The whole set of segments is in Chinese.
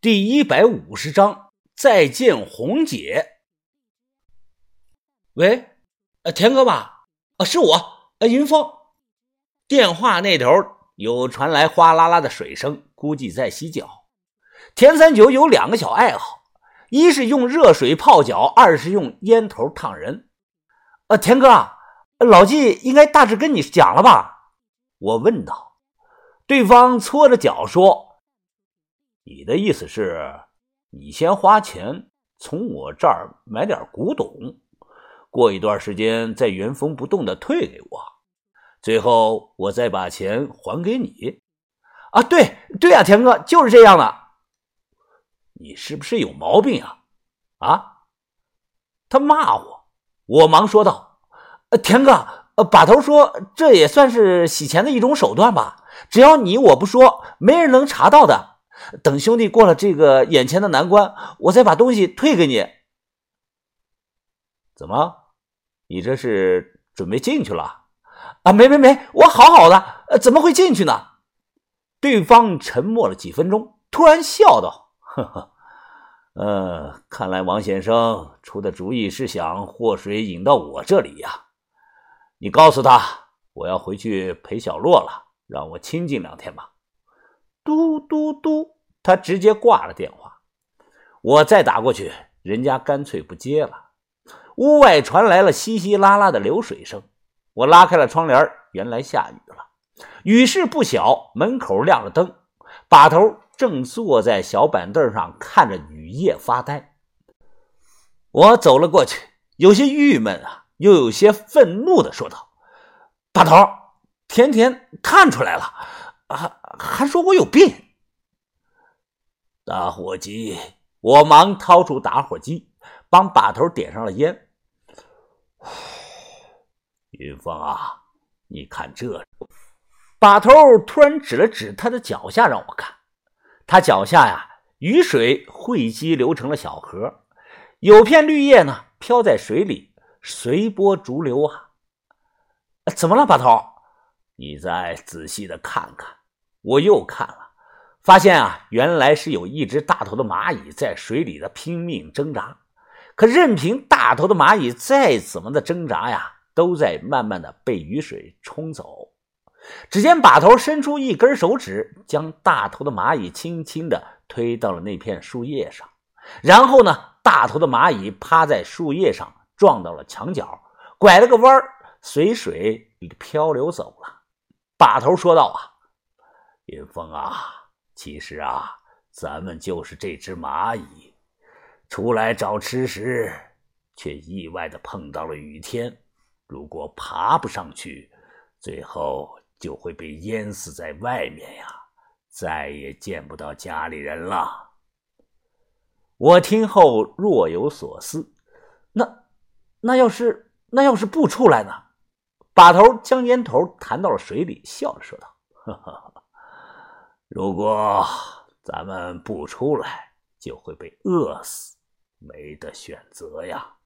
第一百五十章再见红姐。喂，呃，田哥吧？啊，是我，呃，云峰。电话那头有传来哗啦啦的水声，估计在洗脚。田三九有两个小爱好，一是用热水泡脚，二是用烟头烫人。呃，田哥，老纪应该大致跟你讲了吧？我问道。对方搓着脚说：“你的意思是，你先花钱从我这儿买点古董，过一段时间再原封不动的退给我，最后我再把钱还给你。”啊，对对啊，田哥就是这样的。你是不是有毛病啊？啊？他骂我，我忙说道：“呃，田哥，呃，把头说这也算是洗钱的一种手段吧。”只要你我不说，没人能查到的。等兄弟过了这个眼前的难关，我再把东西退给你。怎么，你这是准备进去了？啊，没没没，我好好的，怎么会进去呢？对方沉默了几分钟，突然笑道：“呵呵，嗯，看来王先生出的主意是想祸水引到我这里呀。你告诉他，我要回去陪小洛了。”让我清静两天吧。嘟嘟嘟，他直接挂了电话。我再打过去，人家干脆不接了。屋外传来了稀稀拉拉的流水声。我拉开了窗帘，原来下雨了，雨势不小。门口亮了灯，把头正坐在小板凳上看着雨夜发呆。我走了过去，有些郁闷啊，又有些愤怒的说道：“把头。”甜甜看出来了，还还说我有病。打火机，我忙掏出打火机，帮把头点上了烟。云峰啊，你看这，把头突然指了指他的脚下，让我看。他脚下呀，雨水汇集流成了小河，有片绿叶呢，飘在水里，随波逐流啊。怎么了，把头？你再仔细的看看，我又看了，发现啊，原来是有一只大头的蚂蚁在水里的拼命挣扎。可任凭大头的蚂蚁再怎么的挣扎呀，都在慢慢的被雨水冲走。只见把头伸出一根手指，将大头的蚂蚁轻轻的推到了那片树叶上，然后呢，大头的蚂蚁趴在树叶上，撞到了墙角，拐了个弯儿随水漂流走了。把头说道：“啊，云峰啊，其实啊，咱们就是这只蚂蚁，出来找吃食，却意外的碰到了雨天。如果爬不上去，最后就会被淹死在外面呀，再也见不到家里人了。”我听后若有所思，那那要是那要是不出来呢？把头将烟头弹到了水里，笑着说道：“呵呵如果咱们不出来，就会被饿死，没得选择呀。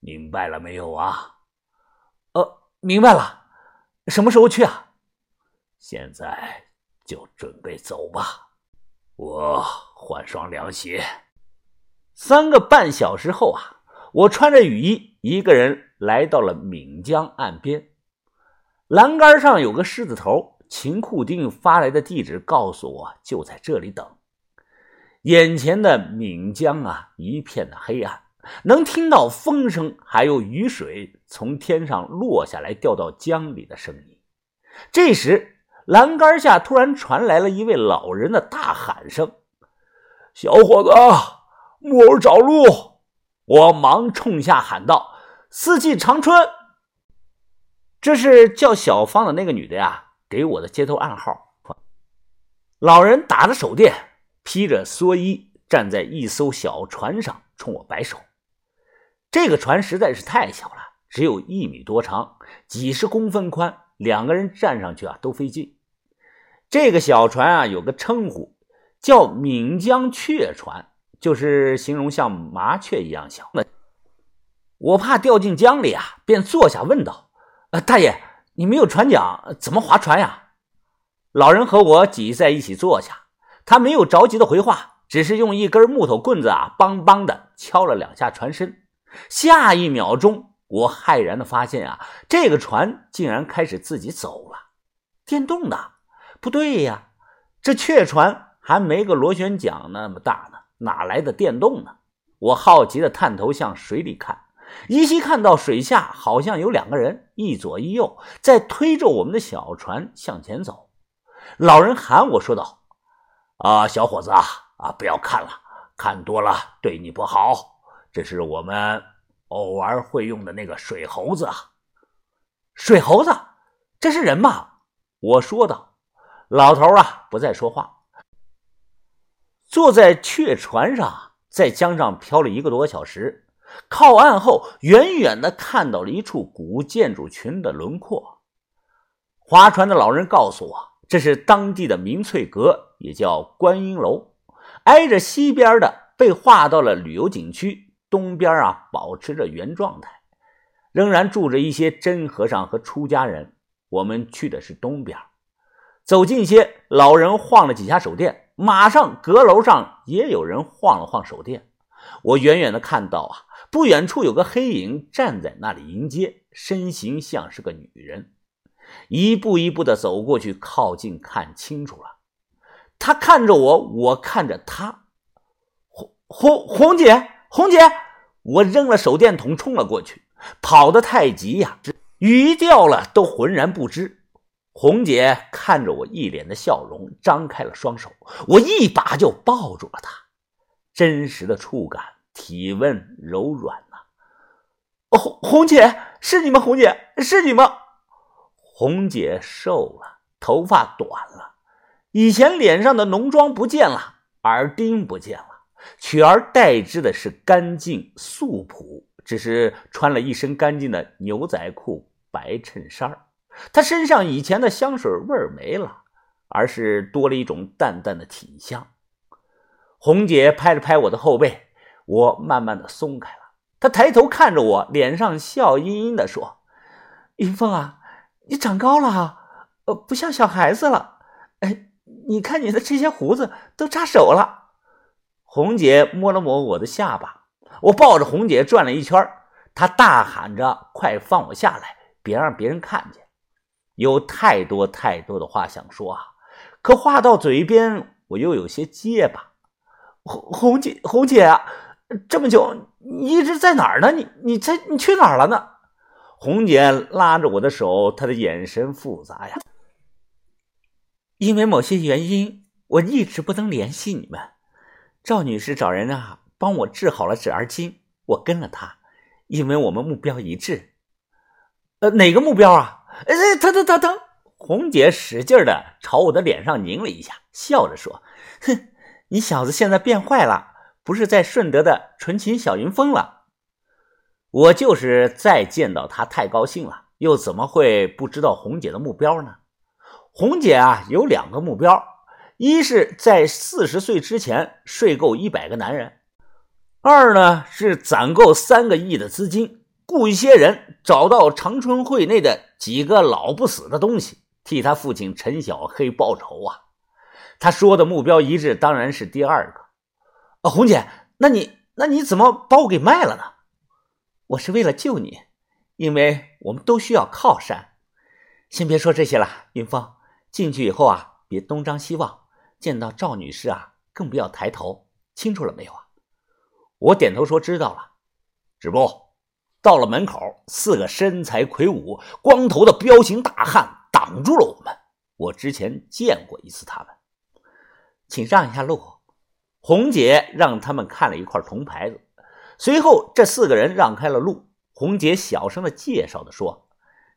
明白了没有啊？”“呃，明白了。什么时候去啊？”“现在就准备走吧。我换双凉鞋。”三个半小时后啊，我穿着雨衣，一个人。来到了岷江岸边，栏杆上有个狮子头。秦库丁发来的地址告诉我，就在这里等。眼前的岷江啊，一片的黑暗，能听到风声，还有雨水从天上落下来掉到江里的声音。这时，栏杆下突然传来了一位老人的大喊声：“小伙子，木偶找路！”我忙冲下喊道。四季长春，这是叫小芳的那个女的呀，给我的接头暗号。老人打着手电，披着蓑衣，站在一艘小船上，冲我摆手。这个船实在是太小了，只有一米多长，几十公分宽，两个人站上去啊都费劲。这个小船啊有个称呼，叫“岷江雀船”，就是形容像麻雀一样小。我怕掉进江里啊，便坐下问道：“呃，大爷，你没有船桨，怎么划船呀？”老人和我挤在一起坐下，他没有着急的回话，只是用一根木头棍子啊，梆梆的敲了两下船身。下一秒钟，我骇然的发现啊，这个船竟然开始自己走了，电动的。不对呀，这雀船还没个螺旋桨那么大呢，哪来的电动呢？我好奇的探头向水里看，依稀看到水下好像有两个人，一左一右，在推着我们的小船向前走。老人喊我说道：“啊，小伙子啊，啊，不要看了，看多了对你不好。这是我们偶尔会用的那个水猴子啊。”水猴子，这是人吗？我说道。老头啊，不再说话，坐在雀船上，在江上漂了一个多小时。靠岸后，远远的看到了一处古建筑群的轮廓。划船的老人告诉我，这是当地的明翠阁，也叫观音楼，挨着西边的被划到了旅游景区，东边啊保持着原状态，仍然住着一些真和尚和出家人。我们去的是东边。走近些，老人晃了几下手电，马上阁楼上也有人晃了晃手电。我远远的看到啊，不远处有个黑影站在那里迎接，身形像是个女人。一步一步的走过去，靠近看清楚了，她看着我，我看着她。红红红姐，红姐！我扔了手电筒，冲了过去，跑得太急呀，鱼掉了都浑然不知。红姐看着我，一脸的笑容，张开了双手，我一把就抱住了她。真实的触感，体温柔软呐。红红姐，是你吗？红姐，是你吗？红姐瘦了，头发短了，以前脸上的浓妆不见了，耳钉不见了，取而代之的是干净素朴，只是穿了一身干净的牛仔裤、白衬衫她身上以前的香水味儿没了，而是多了一种淡淡的体香。红姐拍了拍我的后背，我慢慢的松开了。她抬头看着我，脸上笑吟吟的说：“云凤啊，你长高了啊，呃，不像小孩子了。哎，你看你的这些胡子都扎手了。”红姐摸了摸我的下巴，我抱着红姐转了一圈，她大喊着：“快放我下来，别让别人看见。”有太多太多的话想说啊，可话到嘴边，我又有些结巴。红姐，红姐啊，这么久你一直在哪儿呢？你你在你去哪儿了呢？红姐拉着我的手，她的眼神复杂呀。因为某些原因，我一直不能联系你们。赵女士找人啊，帮我治好了纸儿筋，我跟了她，因为我们目标一致。呃，哪个目标啊？哎，疼疼疼疼！红姐使劲的朝我的脸上拧了一下，笑着说：“哼，你小子现在变坏了，不是在顺德的纯情小云峰了。我就是再见到他太高兴了，又怎么会不知道红姐的目标呢？红姐啊，有两个目标：一是在四十岁之前睡够一百个男人；二呢是攒够三个亿的资金。”雇一些人找到长春会内的几个老不死的东西，替他父亲陈小黑报仇啊！他说的目标一致，当然是第二个。啊，红姐，那你那你怎么把我给卖了呢？我是为了救你，因为我们都需要靠山。先别说这些了，云峰，进去以后啊，别东张西望，见到赵女士啊，更不要抬头。清楚了没有啊？我点头说知道了，止步。到了门口，四个身材魁梧、光头的彪形大汉挡住了我们。我之前见过一次他们，请让一下路。红姐让他们看了一块铜牌子，随后这四个人让开了路。红姐小声的介绍的说：“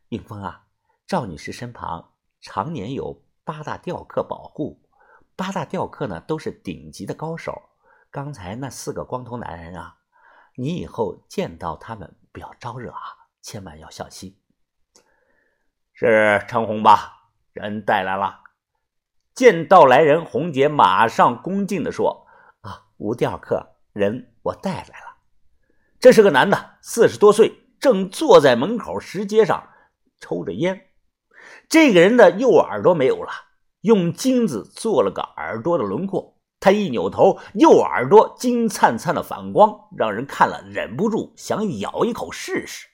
应峰啊，赵女士身旁常年有八大吊客保护，八大吊客呢都是顶级的高手。刚才那四个光头男人啊，你以后见到他们。”不要招惹啊！千万要小心。是陈红吧？人带来了。见到来人，红姐马上恭敬的说：“啊，吴吊客，人我带来了。这是个男的，四十多岁，正坐在门口石阶上抽着烟。这个人的右耳朵没有了，用金子做了个耳朵的轮廓，他一扭头，右耳朵金灿灿的反光，让人看了忍不住想咬一口试试。